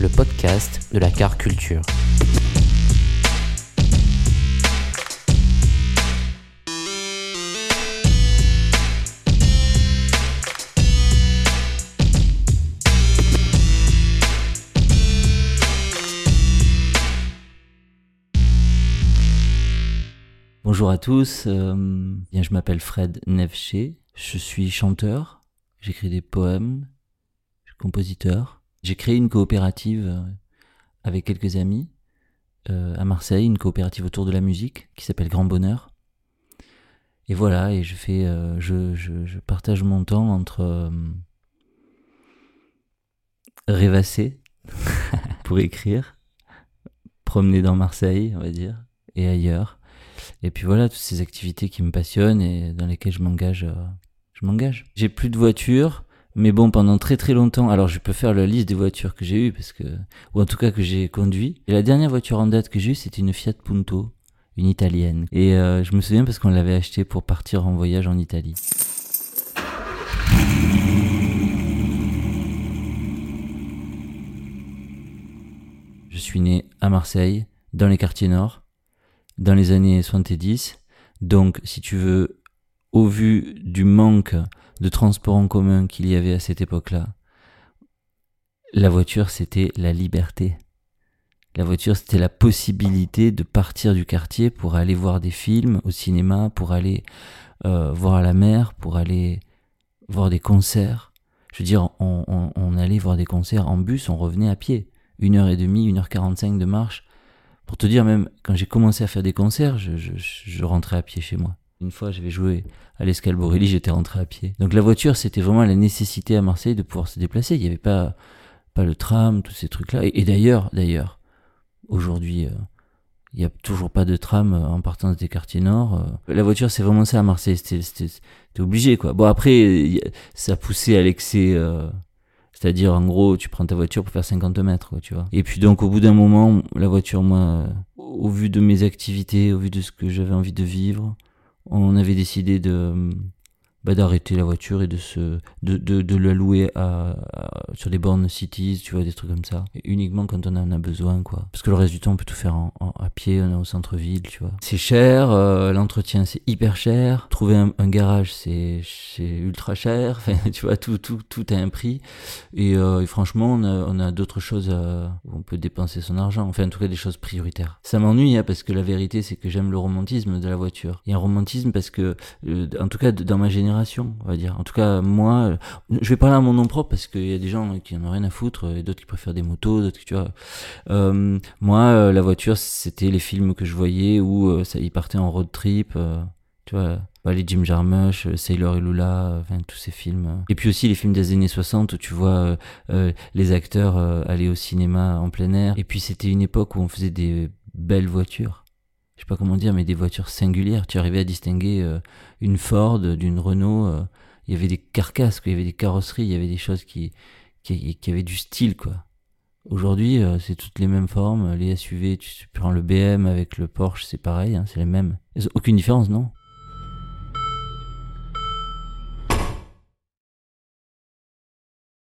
Le podcast de la car culture. Bonjour à tous, euh, bien, je m'appelle Fred Nevché, je suis chanteur, j'écris des poèmes, compositeur. J'ai créé une coopérative euh, avec quelques amis euh, à Marseille, une coopérative autour de la musique qui s'appelle Grand Bonheur. Et voilà, et je fais, euh, je, je, je, partage mon temps entre rêvasser pour écrire, promener dans Marseille, on va dire, et ailleurs. Et puis voilà, toutes ces activités qui me passionnent et dans lesquelles je m'engage, je m'engage. J'ai plus de voiture, mais bon, pendant très très longtemps, alors je peux faire la liste des voitures que j'ai eues, parce que, ou en tout cas que j'ai conduit. Et la dernière voiture en date que j'ai eue, c'était une Fiat Punto, une italienne. Et euh, je me souviens parce qu'on l'avait achetée pour partir en voyage en Italie. Je suis né à Marseille, dans les quartiers nord, dans les années 70. Donc, si tu veux, au vu du manque de transport en commun qu'il y avait à cette époque-là, la voiture, c'était la liberté. La voiture, c'était la possibilité de partir du quartier pour aller voir des films au cinéma, pour aller euh, voir la mer, pour aller voir des concerts. Je veux dire, on, on, on allait voir des concerts en bus, on revenait à pied. Une heure et demie, une heure quarante-cinq de marche. Pour te dire, même quand j'ai commencé à faire des concerts, je, je, je rentrais à pied chez moi. Une fois, j'avais joué à l'Escalborelli, j'étais rentré à pied. Donc la voiture, c'était vraiment la nécessité à Marseille de pouvoir se déplacer. Il n'y avait pas, pas le tram, tous ces trucs-là. Et, d'ailleurs, d'ailleurs, aujourd'hui, euh, il n'y a toujours pas de tram euh, en partant des quartiers nord. Euh. La voiture, c'est vraiment ça à Marseille. C'était obligé, quoi. Bon, après, ça poussait à l'excès. Euh, c'est-à-dire, en gros, tu prends ta voiture pour faire 50 mètres, quoi, tu vois. Et puis donc, au bout d'un moment, la voiture, moi, au vu de mes activités, au vu de ce que j'avais envie de vivre, on avait décidé de bah, d'arrêter la voiture et de se de, de, de la louer à, sur des bornes cities tu vois des trucs comme ça. Et uniquement quand on en a besoin quoi. Parce que le reste du temps on peut tout faire à pied on est au centre ville tu vois. C'est cher euh, l'entretien c'est hyper cher. Trouver un, garage c'est c'est ultra cher. Enfin tu vois tout tout tout a un prix. Et, euh, franchement on a, d'autres choses à, où on peut dépenser son argent. Enfin en tout cas des choses prioritaires. Ça m'ennuie hein, parce que la vérité c'est que j'aime le romantisme de la voiture. Il y a un romantisme parce que euh, en tout cas dans ma génération on va dire. En tout cas, moi, je vais parler à mon nom propre parce qu'il y a des gens qui en ont rien à foutre et d'autres qui préfèrent des motos, d'autres qui, tu vois. Euh, moi, euh, la voiture, c'était les films que je voyais où euh, ils partaient en road trip, tu vois. Bah, les Jim Jarmusch, Sailor et Lula, tous ces films. Et puis aussi les films des années 60 où tu vois les acteurs aller au cinéma en plein air. Et puis c'était une époque où on faisait des belles voitures je sais pas comment dire, mais des voitures singulières. Tu arrivais à distinguer euh, une Ford d'une Renault. Euh, il y avait des carcasses, il y avait des carrosseries, il y avait des choses qui, qui, avaient du style, quoi. Aujourd'hui, euh, c'est toutes les mêmes formes. Les SUV, tu prends le BM avec le Porsche, c'est pareil, hein, c'est les mêmes. Aucune différence, non?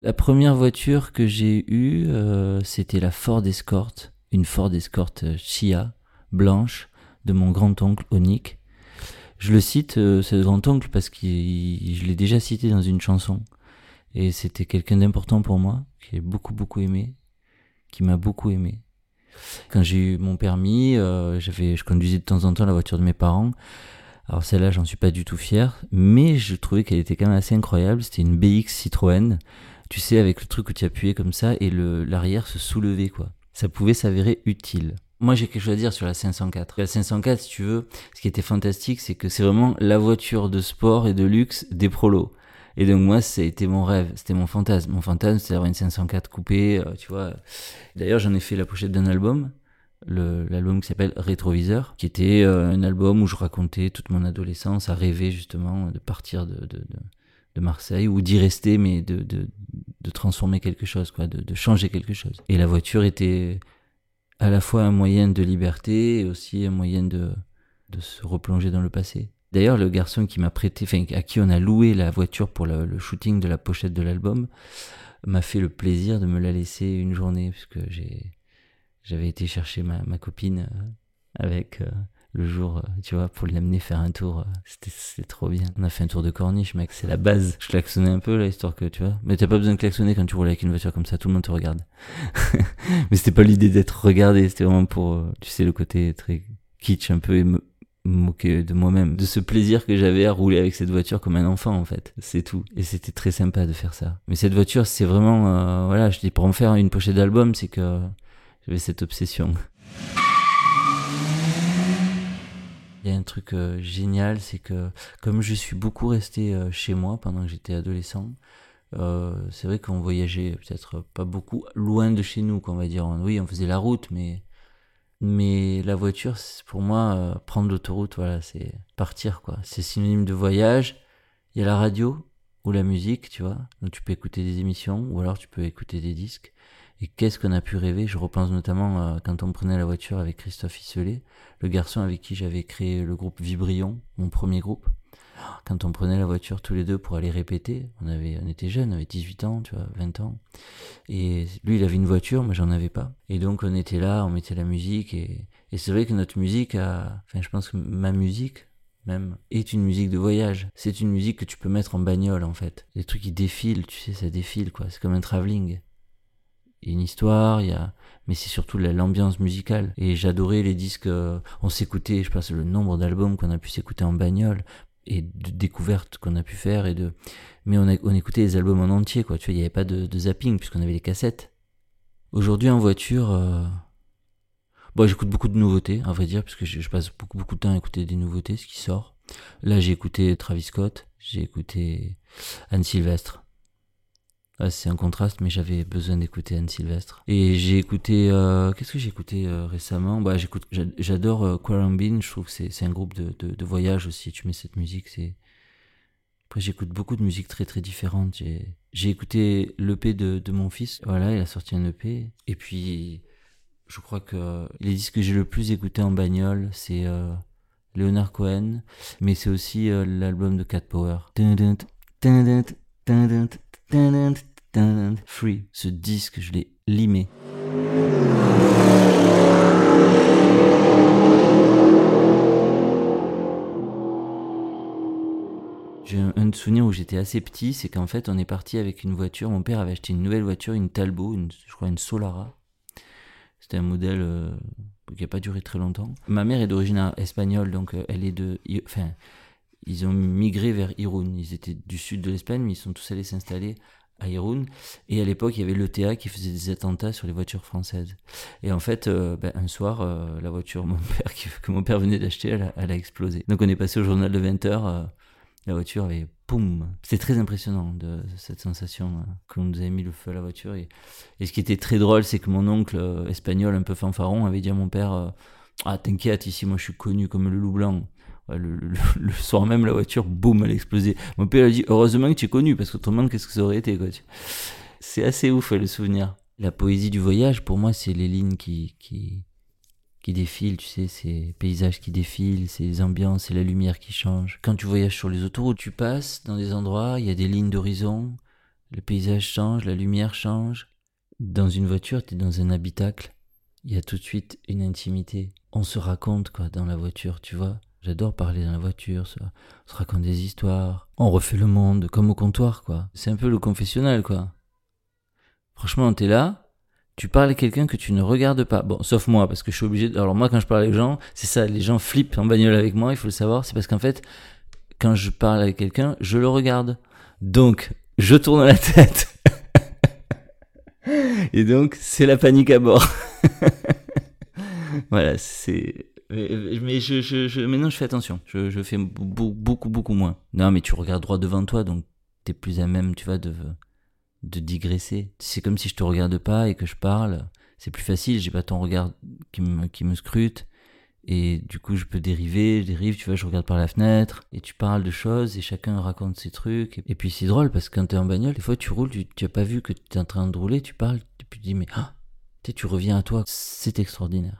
La première voiture que j'ai eue, c'était la Ford Escort, une Ford Escort Chia blanche de mon grand-oncle Onik. Je le cite, euh, ce grand-oncle, parce que je l'ai déjà cité dans une chanson. Et c'était quelqu'un d'important pour moi, qui j'ai beaucoup, beaucoup aimé, qui m'a beaucoup aimé. Quand j'ai eu mon permis, euh, j'avais, je conduisais de temps en temps la voiture de mes parents. Alors celle-là, j'en suis pas du tout fier, mais je trouvais qu'elle était quand même assez incroyable. C'était une BX Citroën. tu sais, avec le truc où tu appuyais comme ça et le l'arrière se soulevait, quoi. Ça pouvait s'avérer utile. Moi, j'ai quelque chose à dire sur la 504. La 504, si tu veux, ce qui était fantastique, c'est que c'est vraiment la voiture de sport et de luxe des prolos. Et donc moi, été mon rêve, c'était mon fantasme. Mon fantasme, c'était d'avoir une 504 coupée, euh, tu vois. D'ailleurs, j'en ai fait la pochette d'un album, l'album qui s'appelle Rétroviseur, qui était euh, un album où je racontais toute mon adolescence à rêver justement de partir de, Marseille ou d'y rester, mais de, de, transformer quelque chose, quoi, de changer quelque chose. Et la voiture était à la fois un moyen de liberté et aussi un moyen de, de se replonger dans le passé. D'ailleurs, le garçon qui m'a prêté, enfin, à qui on a loué la voiture pour le, shooting de la pochette de l'album, m'a fait le plaisir de me la laisser une journée, puisque j'ai, j'avais été chercher ma, copine euh, avec euh, le jour, euh, tu vois, pour l'amener faire un tour. C'était, c'était trop bien. On a fait un tour de corniche, mec, c'est la base. Je klaxonnais un peu, là, histoire que, tu vois. Mais t'as pas besoin de klaxonner quand tu roules avec une voiture comme ça, tout le monde te regarde. Mais c'était pas l'idée d'être regardé, c'était vraiment pour, tu sais, le côté très kitsch, un peu éme moquer de moi-même, de ce plaisir que j'avais à rouler avec cette voiture comme un enfant en fait, c'est tout. Et c'était très sympa de faire ça. Mais cette voiture, c'est vraiment, euh, voilà, je dis pour en faire une pochette d'album, c'est que j'avais cette obsession. Il y a un truc euh, génial, c'est que comme je suis beaucoup resté euh, chez moi pendant que j'étais adolescent, c'est vrai qu'on voyageait peut-être pas beaucoup loin de chez nous, qu'on va dire. Oui, on faisait la route, mais mais la voiture, pour moi, euh, prendre l'autoroute, voilà, c'est partir, quoi. C'est synonyme de voyage. Il y a la radio ou la musique, tu vois. Donc tu peux écouter des émissions ou alors tu peux écouter des disques. Et qu'est-ce qu'on a pu rêver? Je repense notamment euh, quand on prenait la voiture avec Christophe Isselet, le garçon avec qui j'avais créé le groupe Vibrion, mon premier groupe quand on prenait la voiture tous les deux pour aller répéter, on avait, on était jeunes, on avait 18 ans, tu vois, 20 ans. Et lui, il avait une voiture, mais j'en avais pas. Et donc, on était là, on mettait la musique et, et c'est vrai que notre musique a, enfin, je pense que ma musique, même, est une musique de voyage. C'est une musique que tu peux mettre en bagnole, en fait. Des trucs qui défilent, tu sais, ça défile, quoi. C'est comme un travelling. Y a une histoire, il y a, mais c'est surtout l'ambiance musicale. Et j'adorais les disques, euh, on s'écoutait, je pense, le nombre d'albums qu'on a pu s'écouter en bagnole et de découvertes qu'on a pu faire et de mais on, a, écoutait les albums en entier quoi. Tu vois il n'y avait pas de, de zapping puisqu'on avait les cassettes. Aujourd'hui en voiture euh... bon j'écoute beaucoup de nouveautés à vrai dire puisque je, je, passe beaucoup beaucoup de temps à écouter des nouveautés ce qui sort. Là j'ai écouté Travis Scott j'ai écouté Anne Sylvestre c'est un contraste, mais j'avais besoin d'écouter Anne Sylvestre. Et j'ai écouté, euh, qu'est-ce que j'ai écouté euh, récemment Bah, j'adore euh, Quarambin. Je trouve que c'est, un groupe de, de, voyage aussi. Tu mets cette musique, c'est. Après, j'écoute beaucoup de musiques très très différentes. J'ai, écouté l'EP de, de mon fils. Voilà, il a sorti un EP. Et puis, je crois que les disques que j'ai le plus écouté en bagnole, c'est euh, Leonard Cohen, mais c'est aussi euh, l'album de Cat Power. Free, ce disque, je l'ai limé. J'ai un souvenir où j'étais assez petit, c'est qu'en fait on est parti avec une voiture, mon père avait acheté une nouvelle voiture, une Talbot, une, je crois une Solara. C'était un modèle qui n'a pas duré très longtemps. Ma mère est d'origine espagnole, donc elle est de... ils ont migré vers Irun. Ils étaient du sud de l'Espagne, mais ils sont tous allés s'installer à Irun. Et à l'époque, il y avait l'ETA qui faisait des attentats sur les voitures françaises. Et en fait, euh, ben, un soir, euh, la voiture que mon père venait d'acheter, elle, elle, a explosé. Donc on est passé au journal de 20h. Euh, la voiture avait poum. C'était très impressionnant de, cette sensation qu'on nous avait mis le feu à la voiture. Et, et ce qui était très drôle, c'est que mon oncle espagnol, un peu fanfaron, avait dit à mon père Ah, t'inquiète, ici, moi je suis connu comme le loup blanc le, soir même, la voiture, boum, elle a explosé. Mon père a dit Heureusement que tu es connu, parce qu'autrement, qu'est-ce que ça aurait été quoi C'est assez ouf le souvenir. La poésie du voyage, pour moi, c'est les lignes qui, qui, qui défilent, tu sais, ces paysages qui défilent, ces ambiances et la lumière qui change. Quand tu voyages sur les autoroutes, tu passes dans des endroits, il y a des lignes d'horizon, le paysage change, la lumière change. Dans une voiture, tu es dans un habitacle, il y a tout de suite une intimité. On se raconte, quoi, dans la voiture, tu vois. J'adore parler dans la voiture, ça. Se raconte des histoires. On refait le monde comme au comptoir, quoi. C'est un peu le confessionnal, quoi. Franchement, t'es là, tu parles à quelqu'un que tu ne regardes pas. Bon, sauf moi, parce que je suis obligé. De... Alors moi, quand je parle avec les gens, c'est ça, les gens flippent en bagnole avec moi, il faut le savoir. C'est parce qu'en fait, quand je parle avec quelqu'un, je le regarde. Donc, je tourne la tête. Et donc, c'est la panique à bord. voilà, c'est. Mais je, je, je, fais attention. Je, fais beaucoup, beaucoup, moins. Non, mais tu regardes droit devant toi, donc t'es plus à même, tu vois, de, de digresser. C'est comme si je te regarde pas et que je parle. C'est plus facile, j'ai pas ton regard qui me, scrute. Et du coup, je peux dériver, je dérive, tu vois, je regarde par la fenêtre, et tu parles de choses, et chacun raconte ses trucs. Et puis c'est drôle, parce que quand t'es en bagnole, des fois tu roules, tu, tu as pas vu que tu es en train de rouler, tu parles, et puis tu dis, mais ah, tu reviens à toi, c'est extraordinaire.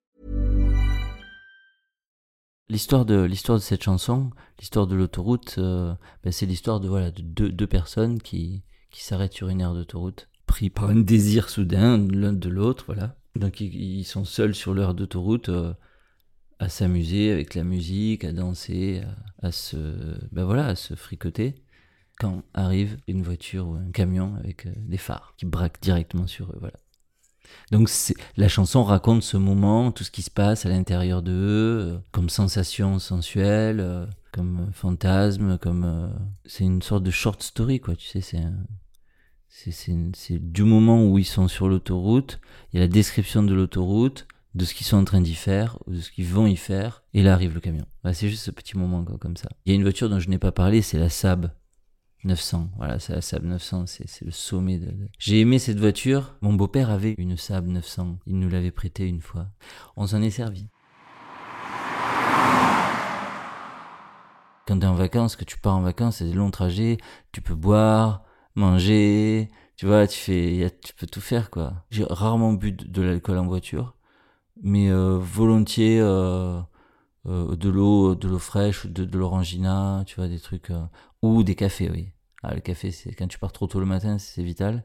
L'histoire de l'histoire de cette chanson, l'histoire de l'autoroute, euh, ben c'est l'histoire de voilà de deux, personnes qui qui s'arrêtent sur une aire d'autoroute, pris par un désir soudain l'un de l'autre, voilà. Donc ils, sont seuls sur l'aire d'autoroute euh, à s'amuser avec la musique, à danser, à, à se ben voilà, à se fricoter. Quand arrive une voiture ou un camion avec euh, des phares qui braquent directement sur eux, voilà. Donc la chanson raconte ce moment, tout ce qui se passe à l'intérieur d'eux, euh, comme sensation sensuelle, euh, comme euh, fantasme, comme c'est une sorte de short story quoi. Tu sais, c'est c'est du moment où ils sont sur l'autoroute, il y a la description de l'autoroute, de ce qu'ils sont en train d'y faire, ou de ce qu'ils vont y faire, et là arrive le camion. Voilà, c'est juste ce petit moment comme ça. Il y a une voiture dont je n'ai pas parlé, c'est la Saab. 900, voilà, c'est la Saab 900, c'est le sommet de... J'ai aimé cette voiture, mon beau-père avait une Saab 900, il nous l'avait prêtée une fois. On s'en est servi. Quand t'es en vacances, que tu pars en vacances, c'est des longs trajets, tu peux boire, manger, tu vois, tu fais, tu peux tout faire quoi. J'ai rarement bu de, l'alcool en voiture, mais euh, volontiers euh, euh, de l'eau, de l'eau fraîche, de, l'orangina, tu vois, des trucs ou des cafés, oui. Ah, le café, c'est quand tu pars trop tôt le matin, c'est vital.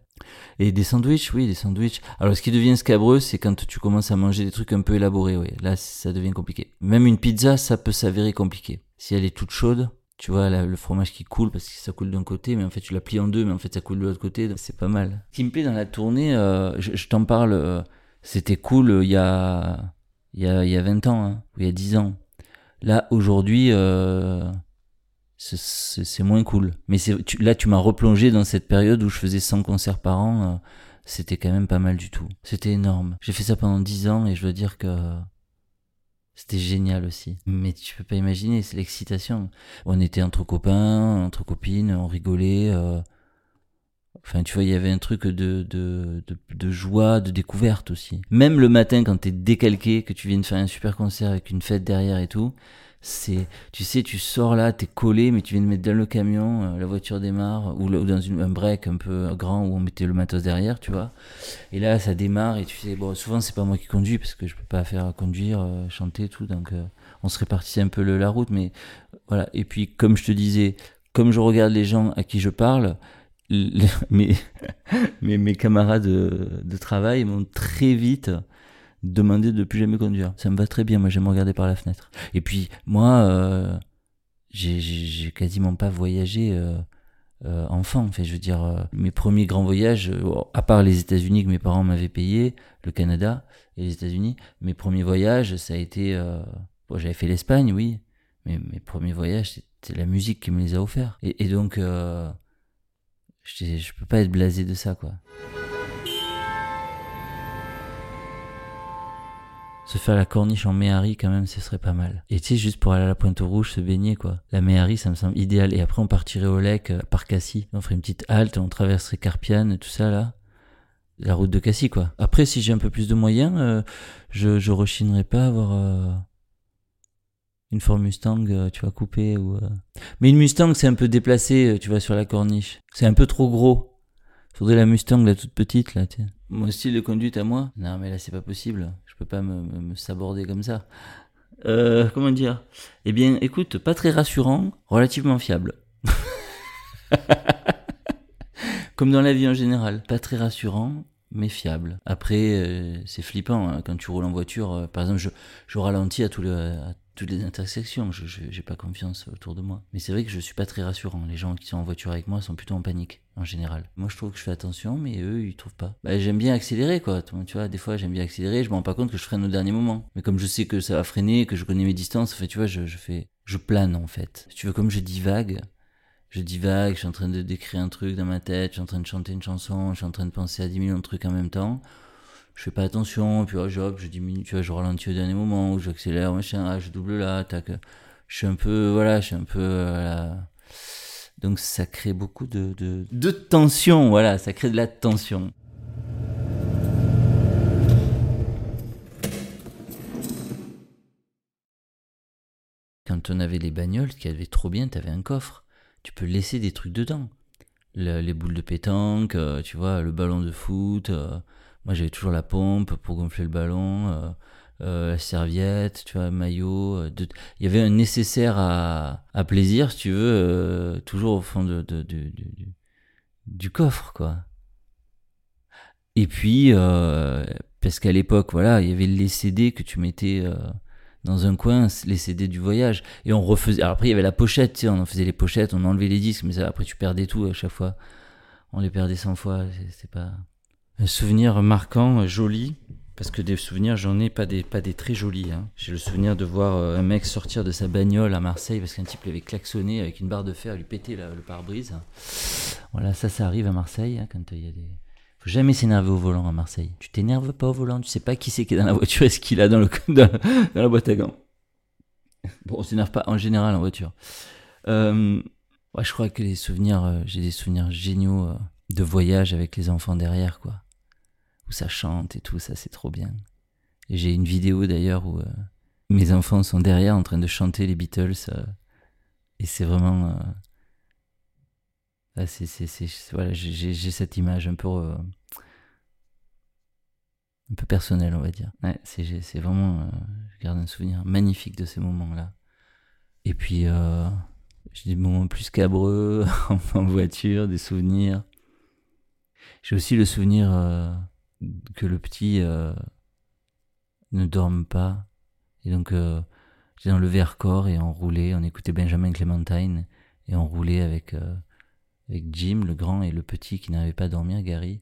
Et des sandwichs, oui, des sandwichs. Alors, ce qui devient scabreux, c'est quand tu commences à manger des trucs un peu élaborés, oui. Là, ça devient compliqué. Même une pizza, ça peut s'avérer compliqué. Si elle est toute chaude, tu vois, le fromage qui coule parce que ça coule d'un côté, mais en fait, tu la plies en deux, mais en fait, ça coule de l'autre côté. donc C'est pas mal. Ce qui me plaît dans la tournée, euh, je, je t'en parle, euh, c'était cool euh, il y a, il y a, il y a 20 ans, hein, ou il y a 10 ans. Là, aujourd'hui, euh, c'est- moins cool. Mais tu- là, tu m'as replongé dans cette période où je faisais 100 concerts par an. euh, C'était quand même pas mal du tout. C'était énorme. J'ai fait ça pendant 10 ans et je dois dire que c'était génial aussi. Mais tu peux pas imaginer, c'est l'excitation. On était entre copains, entre copines, on rigolait. euh, Enfin, tu vois, il y avait un truc de, de, de, de joie, de découverte aussi. Même le matin, quand t'es décalqué, que tu viens de faire un super concert avec une fête derrière et tout, c'est, tu sais, tu sors là, t'es collé, mais tu viens de mettre dans le camion, euh, la voiture démarre, ou, dans une, un break un peu grand où on mettait le matos derrière, tu vois. Et là, ça démarre et tu sais, bon, souvent c'est pas moi qui conduis parce que je peux pas faire conduire, euh, chanter, tout, donc euh, on se répartissait un peu le- la route, mais voilà. Et puis, comme je te disais, comme je regarde les gens à qui je parle, mes, mes, mes camarades de, de travail m'ont très vite demandé de plus jamais conduire. Ça me va très bien, moi j'aime regarder par la fenêtre. Et puis moi, euh, j'ai- quasiment pas voyagé euh, euh, enfant. Enfin, je veux dire, euh, mes premiers grands voyages, euh, à part les États-Unis que mes parents m'avaient payé, le Canada et les États-Unis, mes premiers voyages, ça a été... bon, J'avais fait l'Espagne, oui, mais mes premiers voyages, c'était la musique qui me les a offerts. Et, donc... Je, je peux pas être blasé de ça, quoi. Se faire la corniche en Méhari, quand même, ce serait pas mal. Et tu sais, juste pour aller à la Pointe Rouge, se baigner, quoi. La Méhari, ça me semble idéal. Et après, on partirait au lec, euh, par Cassis. On ferait une petite halte, on traverserait Carpiane, tout ça, là. La route de Cassis, quoi. Après, si j'ai un peu plus de moyens, euh, je, je rechinerai pas à avoir euh, une Ford Mustang, tu vois, coupée ou... Mais une Mustang, c'est un peu déplacé, tu vois, sur la corniche. C'est un peu trop gros. Faudrait la Mustang, la toute petite, là, tiens. Mon style de conduite à moi Non, mais là, c'est pas possible. Je peux pas me, me, me saborder comme ça. Euh, comment dire? Eh bien, écoute, pas très rassurant, relativement fiable. Comme dans la vie en général. Pas très rassurant, mais fiable. Après, euh, c'est flippant hein, quand tu roules en voiture. euh, par exemple, je, je ralentis à, tout le, à toutes les intersections. Je j'ai pas confiance autour de moi. Mais c'est vrai que je suis pas très rassurant. Les gens qui sont en voiture avec moi sont plutôt en panique en général. Moi, je trouve que je fais attention, mais eux, ils trouvent pas. Bah, j'aime bien accélérer, quoi. Tu vois, des fois, j'aime bien accélérer. Je me rends pas compte que je freine au dernier moment. Mais comme je sais que ça va freiner, que je connais mes distances, fait, tu vois, je, je fais, je plane en fait. Si tu veux, comme je divague. Je divague, je suis en train de décrire un truc dans ma tête, je suis en train de chanter une chanson, je suis en train de penser à 10 millions de trucs en même temps. Je fais pas attention, puis oh, je, hop, je diminue, tu vois, je ralentis au dernier moment, ou j'accélère, machin, ah, je double là, tac. Je suis un peu, voilà, je suis un peu. Donc ça crée beaucoup de, de, tension, voilà, ça crée de la tension. Quand on avait les bagnoles, ce qui avait trop bien, t'avais un coffre. Tu peux laisser des trucs dedans. Le- les boules de pétanque, euh, tu vois, le ballon de foot. euh, moi, j'avais toujours la pompe pour gonfler le ballon, euh, euh, la serviette, tu vois, maillot. euh, de- Il y avait un nécessaire à, à plaisir, si tu veux, euh, toujours au fond de, de- de- du, coffre, quoi. Et puis, euh, parce qu'à l'époque, voilà, il y avait les CD que tu mettais euh, dans un coin, les CD du voyage. Et on refaisait. Alors après, il y avait la pochette, tu sais, on en faisait les pochettes, on enlevait les disques, mais ça, après, tu perdais tout à chaque fois. On les perdait 100 fois, c'est pas. Un souvenir marquant, joli, parce que des souvenirs, j'en ai pas des, pas des très jolis. hein. J'ai le souvenir de voir euh, un mec sortir de sa bagnole à Marseille parce qu'un type l'avait klaxonné avec une barre de fer, lui péter le pare-brise. Voilà, ça, ça arrive à Marseille hein, quand il y. Faut jamais s'énerver au volant à Marseille. Tu t'énerves pas au volant, tu sais pas qui c'est qui est dans la voiture et ce qu'il a dans, le, dans, dans la boîte à gants. Bon, on s'énerve pas en général en voiture. Euh, je crois que les souvenirs, euh, j'ai des souvenirs géniaux de voyage avec les enfants derrière, quoi. Où ça chante et tout, ça c'est trop bien. J'ai une vidéo d'ailleurs où euh, mes enfants sont derrière en train de chanter les Beatles. euh, et c'est vraiment. euh, ah, c'est, voilà, j'ai, cette image un peu. euh, un peu personnelle, on va dire. Ouais, c'est, vraiment. je garde un souvenir magnifique de ces moments-là. Et puis, j'ai des moments plus cabreux en, voiture, des souvenirs. J'ai aussi le souvenir que le petit euh, ne dorme pas. Et donc, euh, j'étais dans le Vercors et on roulait, on écoutait Benjamin Clementine et on roulait avec, euh, avec Jim, le grand, et le petit qui n'arrivait pas à dormir, Gary.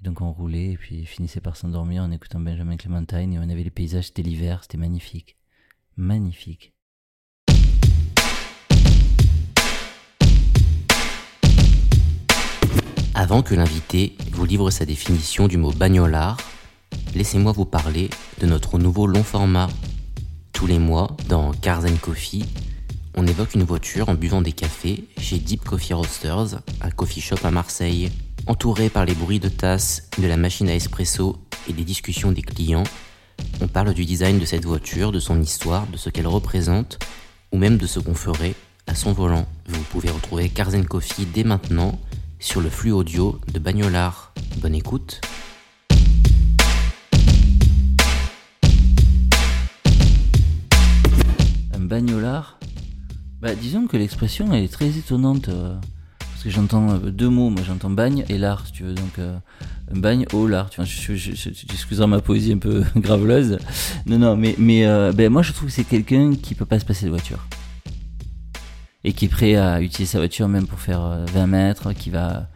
Et donc on roulait et puis il finissait par s'endormir en écoutant Benjamin Clementine et on avait les paysages, c'était l'hiver, c'était magnifique. Magnifique. Avant que l'invité vous livre sa définition du mot bagnolard, laissez-moi vous parler de notre nouveau long format. Tous les mois, dans Cars Coffee, on évoque une voiture en buvant des cafés chez Deep Coffee Roasters, un coffee shop à Marseille. Entouré par les bruits de tasses, de la machine à espresso et des discussions des clients, on parle du design de cette voiture, de son histoire, de ce qu'elle représente, ou même de ce qu'on ferait à son volant. Vous pouvez retrouver Cars Coffee dès maintenant sur le flux audio de Bagnolard. Bonne écoute. Un bagnolard Bah disons que l'expression elle est très étonnante. euh, parce que j'entends euh, deux mots, moi j'entends bagne et lard si tu veux. Donc euh, bagne au lard. Tu vois, je, ma poésie un peu graveleuse. Non, non, mais, mais ben, moi je trouve que c'est quelqu'un qui peut pas se passer de voiture. Et qui est prêt à utiliser sa voiture même pour faire euh, 20 mètres, qui va...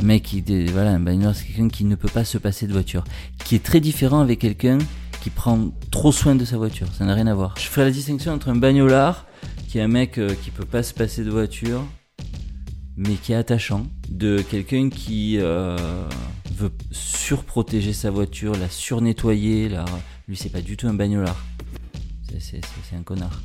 Un mec des- Voilà, un bagnolard c'est quelqu'un qui ne peut pas se passer de voiture. Qui est très différent avec quelqu'un qui prend trop soin de sa voiture. Ça n'a rien à voir. Je ferai la distinction entre un bagnolard, qui est un mec euh, qui peut pas se passer de voiture, mais qui est attachant, de quelqu'un qui euh, veut surprotéger sa voiture, la surnettoyer, la Lui, c'est pas du tout un bagnolard. C'est un connard.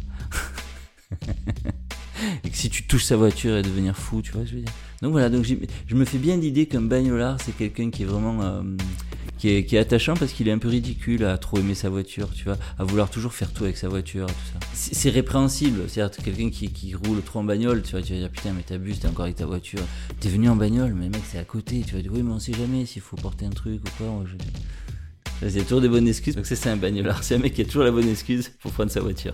et que si tu touches sa voiture, elle va devenir fou, tu vois ce que je veux dire. Donc voilà, donc je me fais bien l'idée qu'un bagnolard, c'est quelqu'un qui est vraiment. Euh, qui, est, attachant parce qu'il est un peu ridicule à trop aimer sa voiture, tu vois, à vouloir toujours faire tout avec sa voiture, tout ça. C'est répréhensible, c'est-à-dire quelqu'un qui, roule trop en bagnole, tu vois, tu vas dire putain mais t'abuses, t'es encore avec ta voiture, t'es venu en bagnole, mais mec c'est à côté, tu vas dire oui mais on sait jamais s'il faut porter un truc ou quoi. Il y a toujours des bonnes excuses, donc c'est un bagnolard, c'est un mec qui a toujours la bonne excuse pour prendre sa voiture.